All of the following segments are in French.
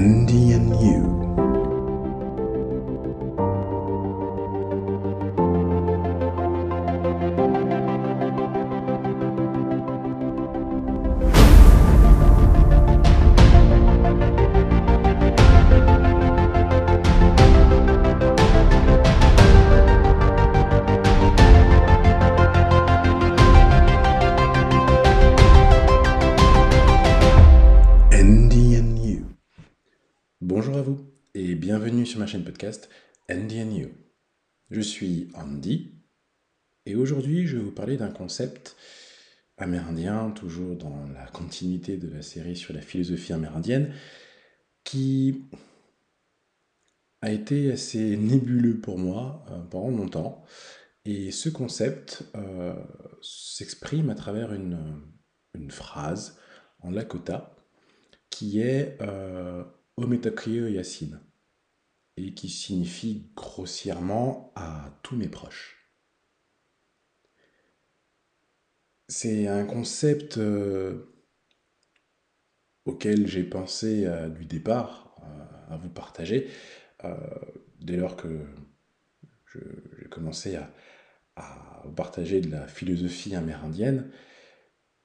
Andy and You. D'un concept amérindien, toujours dans la continuité de la série sur la philosophie amérindienne, qui a été assez nébuleux pour moi euh, pendant longtemps. Et ce concept euh, s'exprime à travers une, phrase en Lakota qui est euh, Ometakrio et qui signifie grossièrement à tous mes proches. C'est un concept euh, auquel j'ai pensé euh, du départ euh, à vous partager dès lors que j'ai commencé à, à vous partager de la philosophie amérindienne.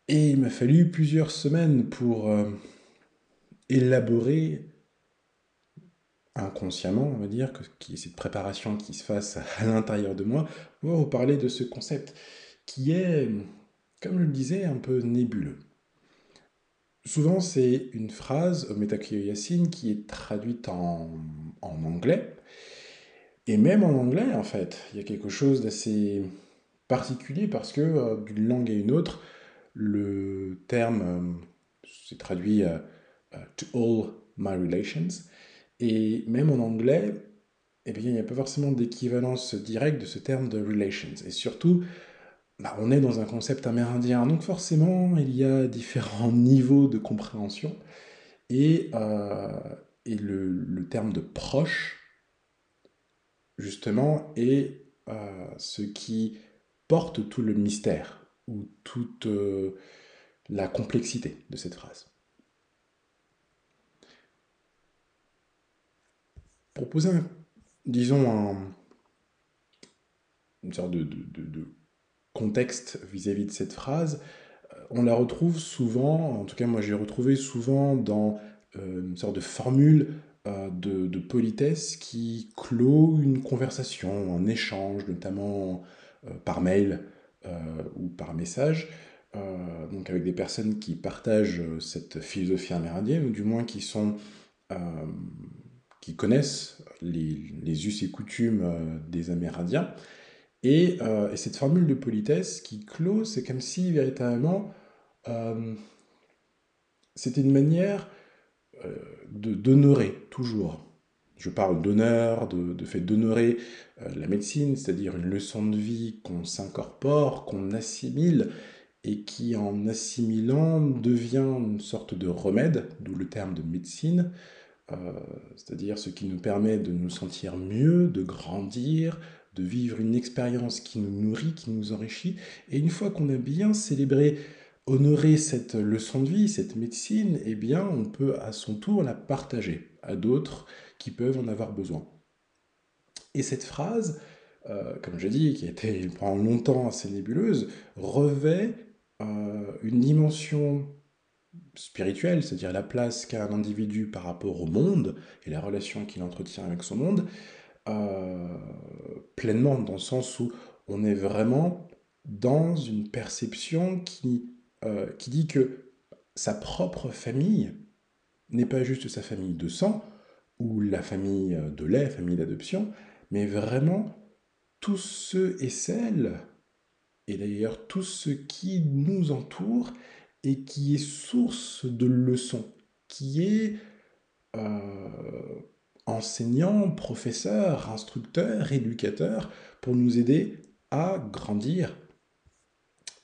Et il m'a fallu plusieurs semaines pour élaborer inconsciemment, on va dire, cette préparation qui se fasse à l'intérieur de moi, pour vous parler de ce concept qui est, comme je le disais, un peu nébuleux. Souvent, c'est une phrase, Ometakio Yassine, qui est traduite en, en anglais. Et même en anglais, en fait, il y a quelque chose d'assez particulier parce que euh, d'une langue à une autre, le terme euh, c'est traduit euh, euh, to all my relations. Et même en anglais, eh bien, il n'y a pas forcément d'équivalence directe de ce terme de relations. Et surtout, bah, on est dans un concept amérindien, donc forcément, il y a différents niveaux de compréhension. Et, euh, le, terme de proche, justement, est euh, ce qui porte tout le mystère ou toute euh, la complexité de cette phrase. Pour poser, un- disons, un- une sorte de contexte vis-à-vis de cette phrase, euh, on la retrouve souvent, en tout cas moi j'ai retrouvé souvent dans euh, une sorte de formule euh, de, politesse qui clôt une conversation, un échange, notamment par mail ou par message, donc avec des personnes qui partagent cette philosophie amérindienne, ou du moins qui sont qui connaissent les, us et coutumes des Amérindiens. Et, euh, et cette formule de politesse qui clôt, c'est comme si véritablement euh, c'était une manière euh, d'honorer toujours. Je parle d'honneur, de, de fait d'honorer euh, la médecine, c'est-à-dire une leçon de vie qu'on s'incorpore, qu'on assimile, et qui en assimilant devient une sorte de remède, d'où le terme de médecine, c'est-à-dire ce qui nous permet de nous sentir mieux, de grandir, de vivre une expérience qui nous nourrit, qui nous enrichit. Et une fois qu'on a bien célébré, honoré cette leçon de vie, cette médecine, eh bien, on peut à son tour la partager à d'autres qui peuvent en avoir besoin. Et cette phrase, euh, comme je dis, qui a été pendant longtemps assez nébuleuse, revêt euh, une dimension spirituelle, c'est-à-dire la place qu'a un individu par rapport au monde et la relation qu'il entretient avec son monde, euh, pleinement, dans le sens où on est vraiment dans une perception qui, euh, qui dit que sa propre famille n'est pas juste sa famille de sang, ou la famille de lait, famille d'adoption, mais vraiment tous ceux et celles, et d'ailleurs tous ceux qui nous entourent, et qui est source de leçons, qui est euh, enseignant, professeur, instructeur, éducateur, pour nous aider à grandir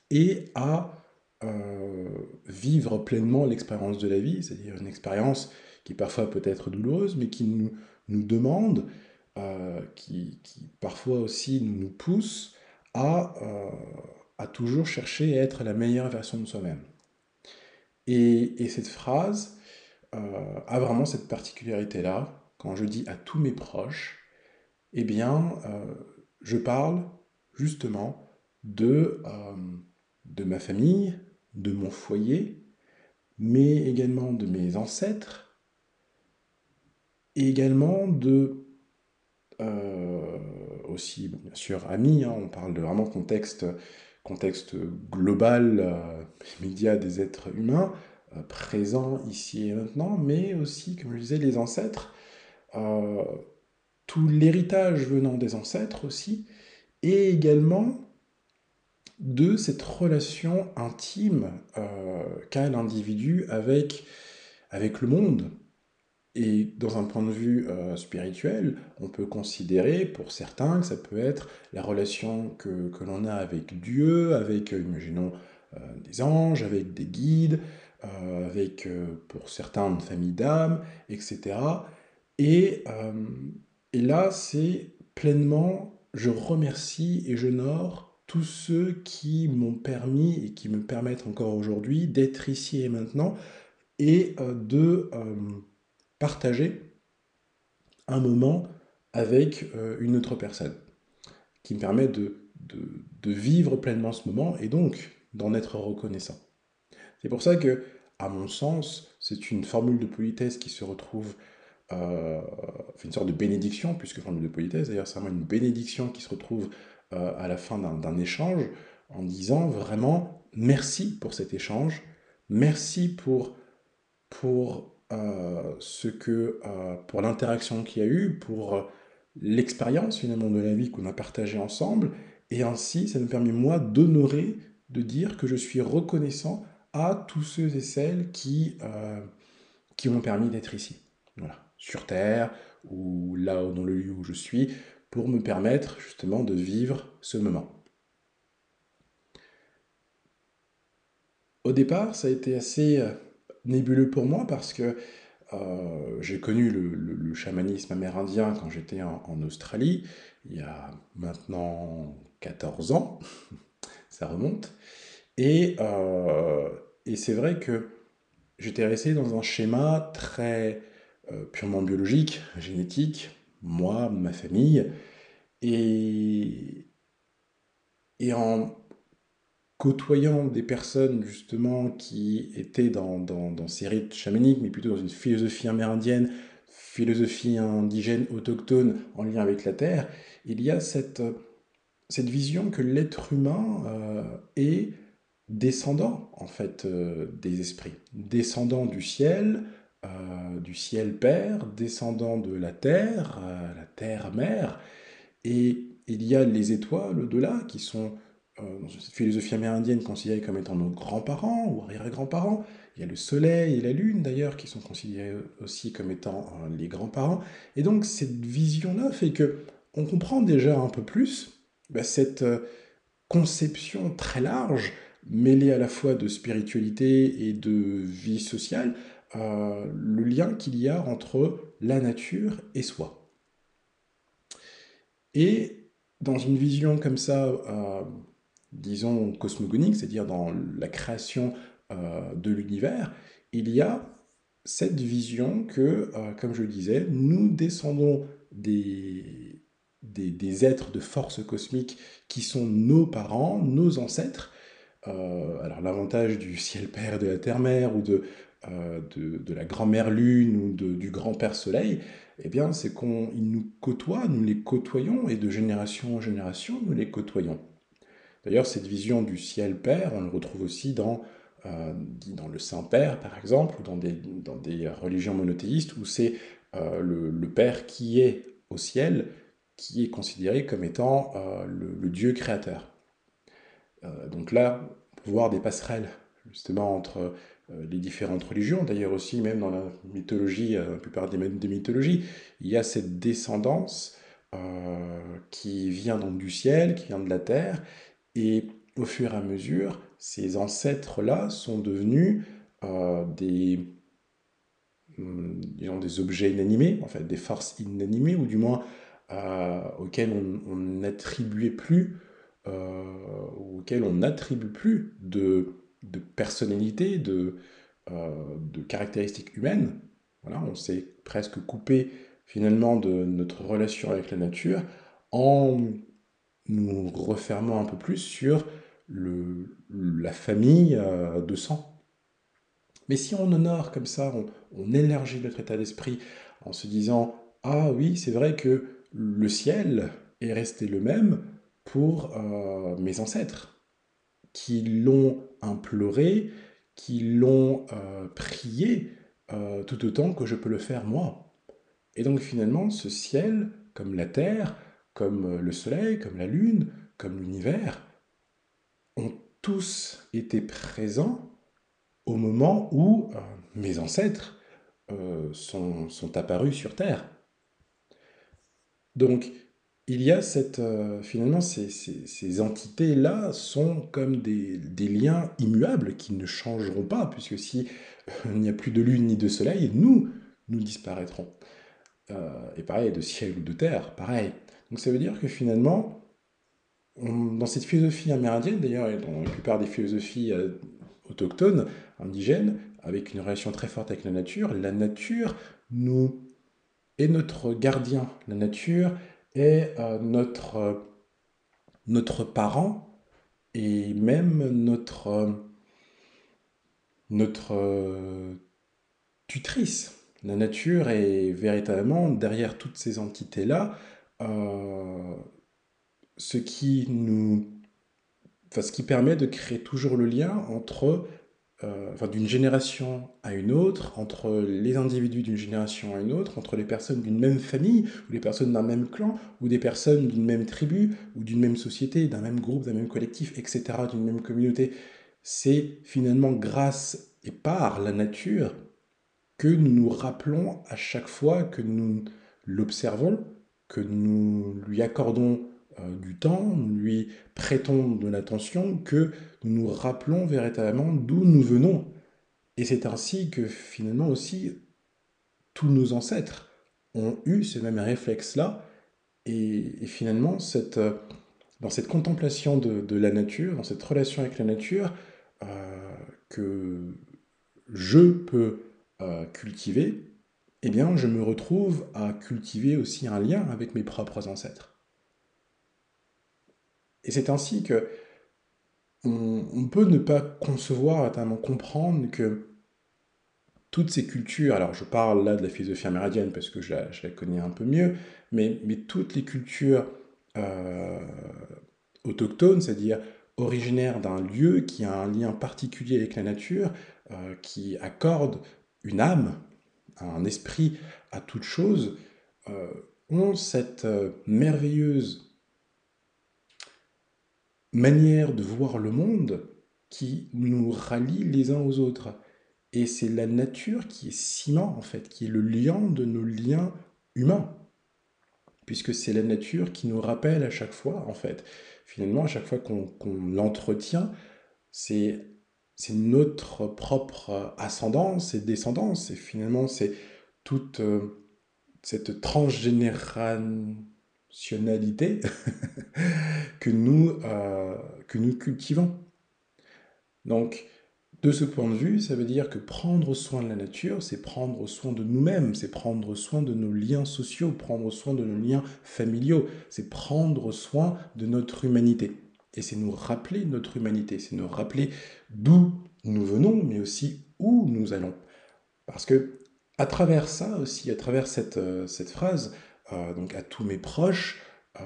et à euh, vivre pleinement l'expérience de la vie, c'est-à-dire une expérience qui parfois peut être douloureuse, mais qui nous, nous demande, euh, qui, qui parfois aussi nous, nous pousse à, euh, à toujours chercher à être la meilleure version de soi-même. Et, et cette phrase, a vraiment cette particularité-là. Quand je dis à tous mes proches, eh bien, je parle justement de, de ma famille, de mon foyer, mais également de mes ancêtres, et également de euh, aussi, bien sûr, amis, hein, on parle de vraiment contexte, contexte global, euh, média des êtres humains, euh, présents ici et maintenant, mais aussi, comme je disais, les ancêtres, tout l'héritage venant des ancêtres aussi, et également de cette relation intime qu'a l'individu avec, avec le monde, et dans un point de vue euh, spirituel, on peut considérer pour certains que ça peut être la relation que, que l'on a avec Dieu, avec, euh, imaginons, euh, des anges, avec des guides, avec, pour certains, une famille d'âmes, etc. Et, et là, c'est pleinement, je remercie et j'honore tous ceux qui m'ont permis et qui me permettent encore aujourd'hui d'être ici et maintenant et de partager un moment avec euh, une autre personne, qui me permet de, de, vivre pleinement ce moment et donc d'en être reconnaissant. C'est pour ça que, à mon sens, c'est une formule de politesse qui se retrouve, euh, une sorte de bénédiction, puisque formule de politesse, d'ailleurs c'est vraiment une bénédiction qui se retrouve euh, à la fin d'un échange, en disant vraiment merci pour cet échange, merci pour, pour euh, ce euh, pour l'interaction qu'il y a eu, pour l'expérience finalement de la vie qu'on a partagée ensemble, et ainsi ça me permet moi d'honorer, de dire que je suis reconnaissant à tous ceux et celles qui, qui m'ont permis d'être ici, voilà, sur Terre, ou là dans le lieu où je suis, pour me permettre justement de vivre ce moment. Au départ, ça a été assez nébuleux pour moi parce que euh, j'ai connu le, chamanisme amérindien quand j'étais en, Australie, il y a maintenant 14 ans, ça remonte, et, euh, et c'est vrai que j'étais resté dans un schéma très euh, purement biologique, génétique, moi, ma famille, et, en côtoyant des personnes justement qui étaient dans, ces rites chamaniques, mais plutôt dans une philosophie amérindienne, philosophie indigène, autochtone, en lien avec la Terre, il y a cette, cette vision que l'être humain euh, est descendant, en fait, euh, des esprits. Descendant du ciel, euh, du ciel Père, descendant de la Terre, la Terre-Mère, et il y a les étoiles au-delà qui sont euh, dans cette philosophie amérindienne considérée comme étant nos grands-parents ou arrière-grands-parents. Il y a le soleil et la lune d'ailleurs qui sont considérés aussi comme étant euh, les grands-parents. Et donc cette vision-là fait que on comprend déjà un peu plus bah, cette euh, conception très large, mêlée à la fois de spiritualité et de vie sociale, le lien qu'il y a entre la nature et soi. Et dans une vision comme ça, disons, cosmogonique, c'est-à-dire dans la création euh, de l'univers, il y a cette vision que, euh, comme je le disais, nous descendons des, des, êtres de force cosmique qui sont nos parents, nos ancêtres. Euh, alors l'avantage du ciel père, de la terre mère, ou de, de, la grand-mère lune, ou du grand-père soleil, eh bien c'est qu'ils nous côtoient, nous les côtoyons, et de génération en génération, nous les côtoyons. D'ailleurs, cette vision du ciel Père, on le retrouve aussi dans, euh, dans le Saint-Père, par exemple, ou dans des, dans des religions monothéistes, où c'est euh, le, Père qui est au ciel, qui est considéré comme étant euh, le, Dieu créateur. donc là, on voir des passerelles, justement, entre les différentes religions, d'ailleurs aussi, même dans la mythologie, la plupart des, mythologies, il y a cette descendance qui vient donc du ciel, qui vient de la terre, et au fur et à mesure, ces ancêtres-là sont devenus euh, des, hum, des objets inanimés, en fait, des forces inanimées, ou du moins euh, auxquelles on n'attribuait plus, euh, auxquelles on n'attribue plus de, de personnalité, de, de caractéristiques humaines. Voilà, on s'est presque coupé finalement de notre relation avec la nature en nous refermant un peu plus sur le, la famille de sang. Mais si on honore comme ça, on, élargit notre état d'esprit en se disant Ah oui, c'est vrai que le ciel est resté le même pour euh, mes ancêtres, qui l'ont imploré, qui l'ont euh, prié euh, tout autant que je peux le faire moi. Et donc finalement, ce ciel, comme la terre, comme le soleil, comme la lune, comme l'univers, ont tous été présents au moment où euh, mes ancêtres euh, sont, apparus sur Terre. Donc, il y a cette... Euh, finalement, ces, entités-là sont comme des, liens immuables qui ne changeront pas, puisque si il n'y a plus de lune ni de soleil, nous, nous disparaîtrons. et pareil, de ciel ou de terre, pareil. Donc ça veut dire que finalement, dans cette philosophie amérindienne, d'ailleurs, et dans la plupart des philosophies autochtones, indigènes, avec une relation très forte avec la nature. La nature nous est notre gardien. La nature est euh, notre, euh, notre parent et même notre, euh, notre tutrice. La nature est véritablement derrière toutes ces entités-là ce qui nous ce qui permet de créer toujours le lien entre, euh, enfin, d'une génération à une autre, entre les individus d'une génération à une autre, entre les personnes d'une même famille, ou les personnes d'un même clan, ou des personnes d'une même tribu, ou d'une même société, d'un même groupe, d'un même collectif, etc., d'une même communauté. C'est finalement grâce et par la nature que nous nous rappelons à chaque fois que nous l'observons, que nous lui accordons du temps, nous lui prêtons de l'attention, que nous nous rappelons véritablement d'où nous venons. Et c'est ainsi que finalement aussi tous nos ancêtres ont eu ce même réflexe-là. Et, finalement, cette, euh, dans cette contemplation de, la nature, dans cette relation avec la nature, euh, que je peux cultiver, eh bien, je me retrouve à cultiver aussi un lien avec mes propres ancêtres. Et c'est ainsi que on, peut ne pas concevoir, notamment comprendre que toutes ces cultures, alors je parle là de la philosophie amérindienne parce que je la, connais un peu mieux, mais, toutes les cultures euh, autochtones, c'est-à-dire originaires d'un lieu qui a un lien particulier avec la nature, euh, qui accorde une âme, un esprit à toute chose, euh, ont cette merveilleuse manière de voir le monde qui nous rallie les uns aux autres. Et c'est la nature qui est ciment, en fait, qui est le lien de nos liens humains. Puisque c'est la nature qui nous rappelle à chaque fois, en fait. Finalement, à chaque fois qu'on l'entretient, c'est notre propre ascendance et descendance. Et finalement, c'est toute euh, cette transgénérale que, nous, euh, que nous cultivons. Donc, de ce point de vue, ça veut dire que prendre soin de la nature, c'est prendre soin de nous-mêmes, c'est prendre soin de nos liens sociaux, prendre soin de nos liens familiaux, c'est prendre soin de notre humanité. Et c'est nous rappeler notre humanité, c'est nous rappeler d'où nous venons, mais aussi où nous allons. Parce que à travers ça aussi, à travers cette, euh, cette phrase, euh, donc à tous mes proches, euh,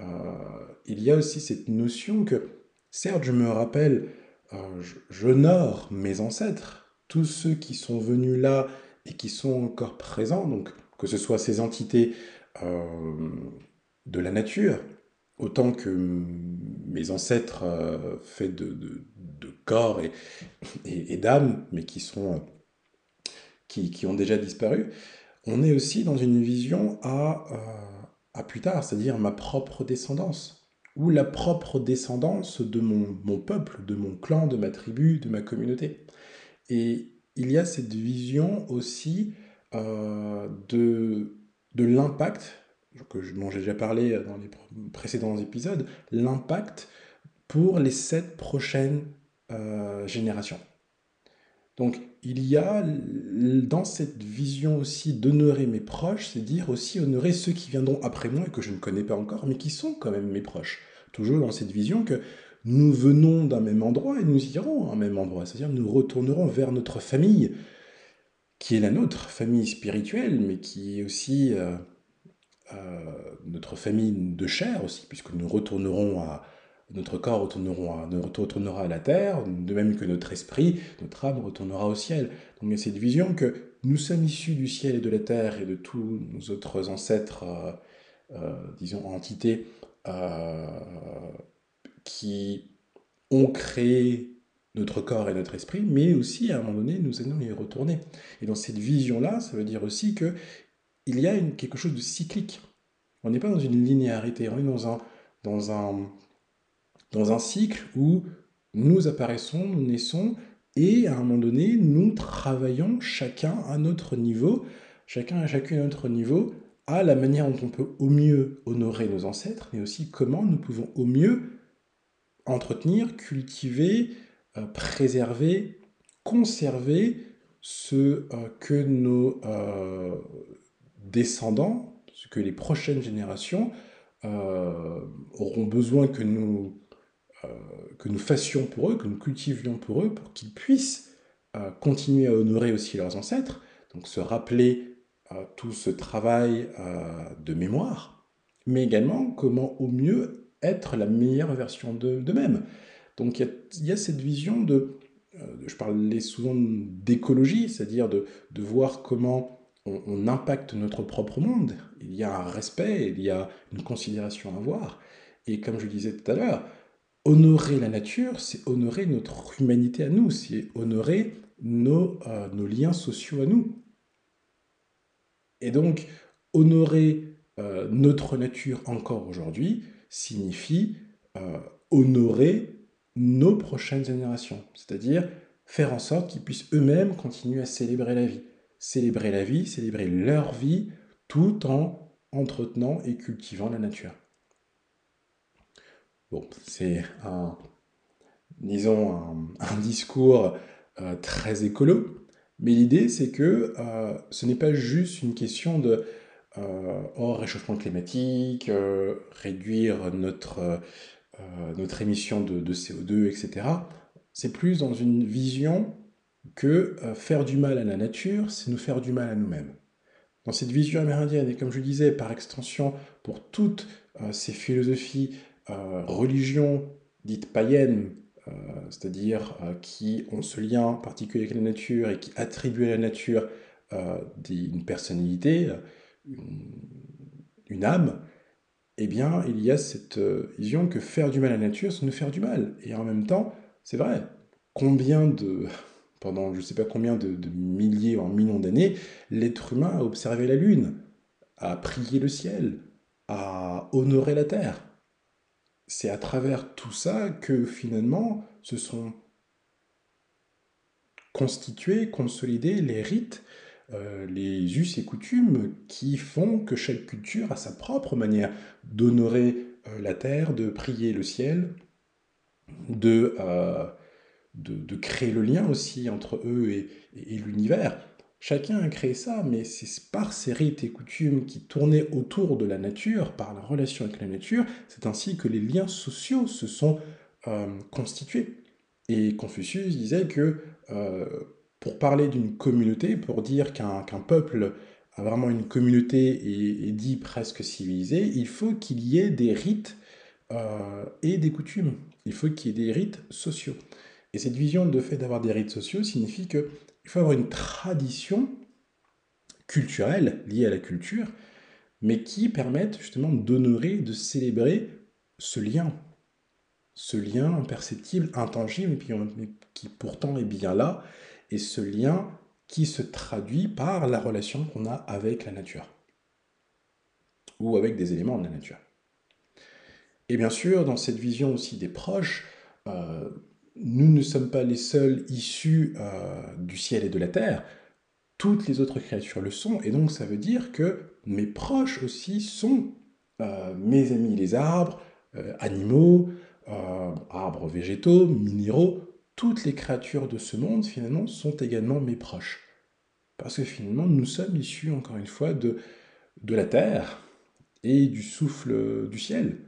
il y a aussi cette notion que, certes, je me rappelle, euh, j'honore mes ancêtres, tous ceux qui sont venus là et qui sont encore présents, donc que ce soit ces entités de la nature, autant que mes ancêtres faits de, corps et, d'âme, mais qui, sont, qui, ont déjà disparu, on est aussi dans une vision à à plus tard, c'est-à-dire ma propre descendance, ou la propre descendance de mon, peuple, de mon clan, de ma tribu, de ma communauté. Et il y a cette vision aussi euh, de, de l'impact, dont j'ai déjà parlé dans les précédents épisodes, l'impact pour les sept prochaines euh, générations. Donc il y a dans cette vision aussi d'honorer mes proches, c'est dire aussi honorer ceux qui viendront après moi et que je ne connais pas encore, mais qui sont quand même mes proches. Toujours dans cette vision que nous venons d'un même endroit et nous irons à un même endroit, c'est-à-dire nous retournerons vers notre famille, qui est la nôtre, famille spirituelle, mais qui est aussi euh, euh, notre famille de chair aussi, puisque nous retournerons à, notre corps retournera à la terre, de même que notre esprit, notre âme retournera au ciel. Donc il y a cette vision que nous sommes issus du ciel et de la terre et de tous nos autres ancêtres, euh, euh, disons, entités, euh, qui ont créé notre corps et notre esprit, mais aussi à un moment donné, nous allons y retourner. Et dans cette vision-là, ça veut dire aussi que il y a quelque chose de cyclique. On n'est pas dans une linéarité, on est dans un, dans un, dans un cycle où nous apparaissons, nous naissons, et à un moment donné, nous travaillons chacun à notre niveau, chacun à chacune à notre niveau, à la manière dont on peut au mieux honorer nos ancêtres, mais aussi comment nous pouvons au mieux entretenir, cultiver, euh, préserver, conserver ce euh, que nos euh, descendants, ce que les prochaines générations auront besoin que nous que nous fassions pour eux, que nous cultivions pour eux, pour qu'ils puissent euh, continuer à honorer aussi leurs ancêtres, donc se rappeler euh, tout ce travail de mémoire, mais également comment au mieux être la meilleure version d'eux-mêmes. Donc il y, a cette vision de, je parlais souvent d'écologie, c'est-à-dire de, de, voir comment on, impacte notre propre monde. Il y a un respect, il y a une considération à avoir. Et comme je disais tout à l'heure, honorer la nature, c'est honorer notre humanité à nous, c'est honorer nos, euh, liens sociaux à nous. Et donc, honorer euh, notre nature encore aujourd'hui signifie euh, honorer nos prochaines générations, c'est-à-dire faire en sorte qu'ils puissent eux-mêmes continuer à célébrer la vie. Célébrer la vie, célébrer leur vie, tout en entretenant et cultivant la nature. Bon, c'est un, disons, un, discours euh, très écolo, mais l'idée c'est que euh, ce n'est pas juste une question de euh, oh, réchauffement climatique, réduire notre, notre émission de, de, CO2, etc. C'est plus dans une vision que faire du mal à la nature, c'est nous faire du mal à nous-mêmes. Dans cette vision amérindienne, et comme je disais, par extension, pour toutes ces philosophies euh, religions dites païennes, euh, c'est-à-dire euh, qui ont ce lien particulier avec la nature et qui attribuent à la nature une personnalité, une, âme, eh bien, il y a cette vision que faire du mal à la nature, c'est nous faire du mal. Et en même temps, c'est vrai, combien de, pendant je ne sais pas combien de, de milliers, en millions d'années, l'être humain a observé la Lune, a prié le ciel, a honoré la Terre c'est à travers tout ça que finalement se sont constitués, consolidés les rites, euh, les us et coutumes qui font que chaque culture a sa propre manière d'honorer euh, la terre, de prier le ciel, de, euh, de, créer le lien aussi entre eux et l'univers. Chacun a créé ça, mais c'est par ces rites et coutumes qui tournaient autour de la nature, par la relation avec la nature, c'est ainsi que les liens sociaux se sont euh, constitués. Et Confucius disait que euh, pour parler d'une communauté, pour dire qu'un peuple a vraiment une communauté et dit presque civilisé, il faut qu'il y ait des rites euh, et des coutumes. Il faut qu'il y ait des rites sociaux. Et cette vision de fait d'avoir des rites sociaux signifie que il faut avoir une tradition culturelle liée à la culture, mais qui permette justement d'honorer, de célébrer ce lien, ce lien imperceptible, intangible, mais qui pourtant est bien là, et ce lien qui se traduit par la relation qu'on a avec la nature, ou avec des éléments de la nature. Et bien sûr, dans cette vision aussi des proches, euh, nous ne sommes pas les seuls issus euh, du ciel et de la terre, toutes les autres créatures le sont, et donc ça veut dire que mes proches aussi sont euh, mes amis les arbres, euh, animaux, arbres végétaux, minéraux, toutes les créatures de ce monde, finalement, sont également mes proches. Parce que finalement, nous sommes issus, encore une fois, de, de la terre et du souffle du ciel,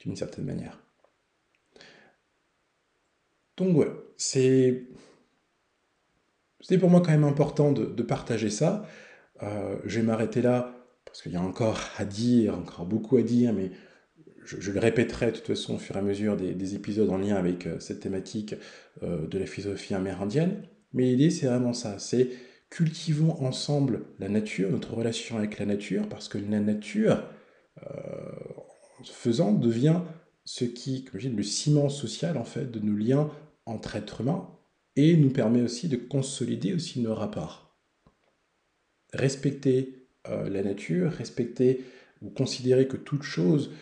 d'une certaine manière. Donc voilà, c'est... C'était pour moi quand même important de, partager ça. Euh, je vais m'arrêter là, parce qu'il y a encore à dire, encore beaucoup à dire, mais je, le répéterai de toute façon au fur et à mesure des, épisodes en lien avec euh, cette thématique euh, de la philosophie amérindienne. Mais l'idée, c'est vraiment ça, c'est cultivons ensemble la nature, notre relation avec la nature, parce que la nature, en se faisant, devient ce qui, comme je dis, le ciment social en fait de nos liens entre êtres humains et nous permet aussi de consolider aussi nos rapports. Respecter euh, la nature, respecter ou considérer que toute chose,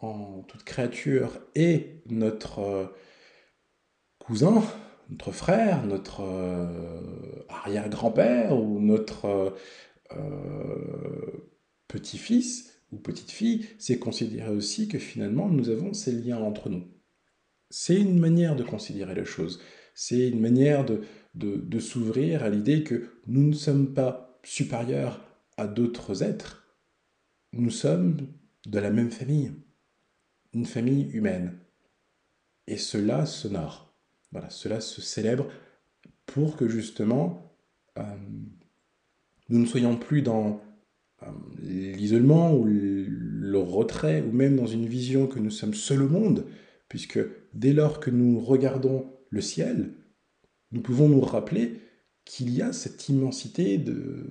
en toute créature est notre euh, cousin, notre frère, notre euh, arrière-grand-père ou notre petit-fils ou petite-fille, c'est considérer aussi que finalement nous avons ces liens entre nous. C'est une manière de considérer les choses. C'est une manière de, de, s'ouvrir à l'idée que nous ne sommes pas supérieurs à d'autres êtres. Nous sommes de la même famille. Une famille humaine. Et cela s'honore. Voilà, cela se célèbre pour que justement euh, nous ne soyons plus dans euh, l'isolement ou le retrait, ou même dans une vision que nous sommes seuls au monde, puisque dès lors que nous regardons le ciel, nous pouvons nous rappeler qu'il y a cette immensité de,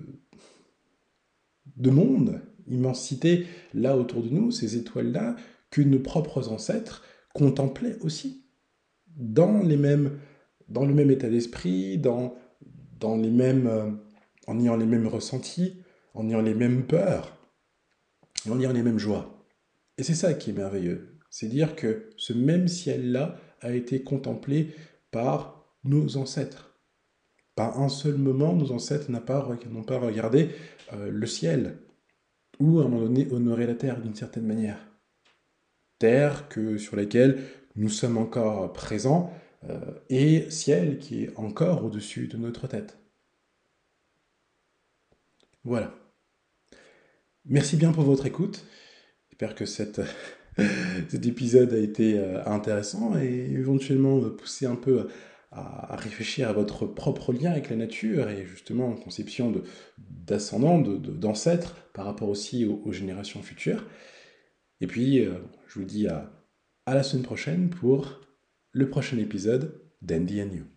de monde, immensité là autour de nous, ces étoiles-là, que nos propres ancêtres contemplaient aussi, dans, les mêmes, dans le même état d'esprit, dans, dans les mêmes, euh, en ayant les mêmes ressentis, en ayant les mêmes peurs, en ayant les mêmes joies. Et c'est ça qui est merveilleux, c'est dire que ce même ciel-là a été contemplé par nos ancêtres. Pas un seul moment, nos ancêtres n'ont pas, regardé euh, le ciel, ou à un moment donné honoré la terre d'une certaine manière. Terre que, sur laquelle nous sommes encore présents, euh, et ciel qui est encore au-dessus de notre tête. Voilà. Merci bien pour votre écoute. J'espère que cette cet épisode a été euh, intéressant et éventuellement poussé un peu à, réfléchir à votre propre lien avec la nature et justement en conception d'ascendants, d'ancêtres par rapport aussi aux, générations futures. Et puis, euh, je vous dis à, à la semaine prochaine pour le prochain épisode d'Andy and You.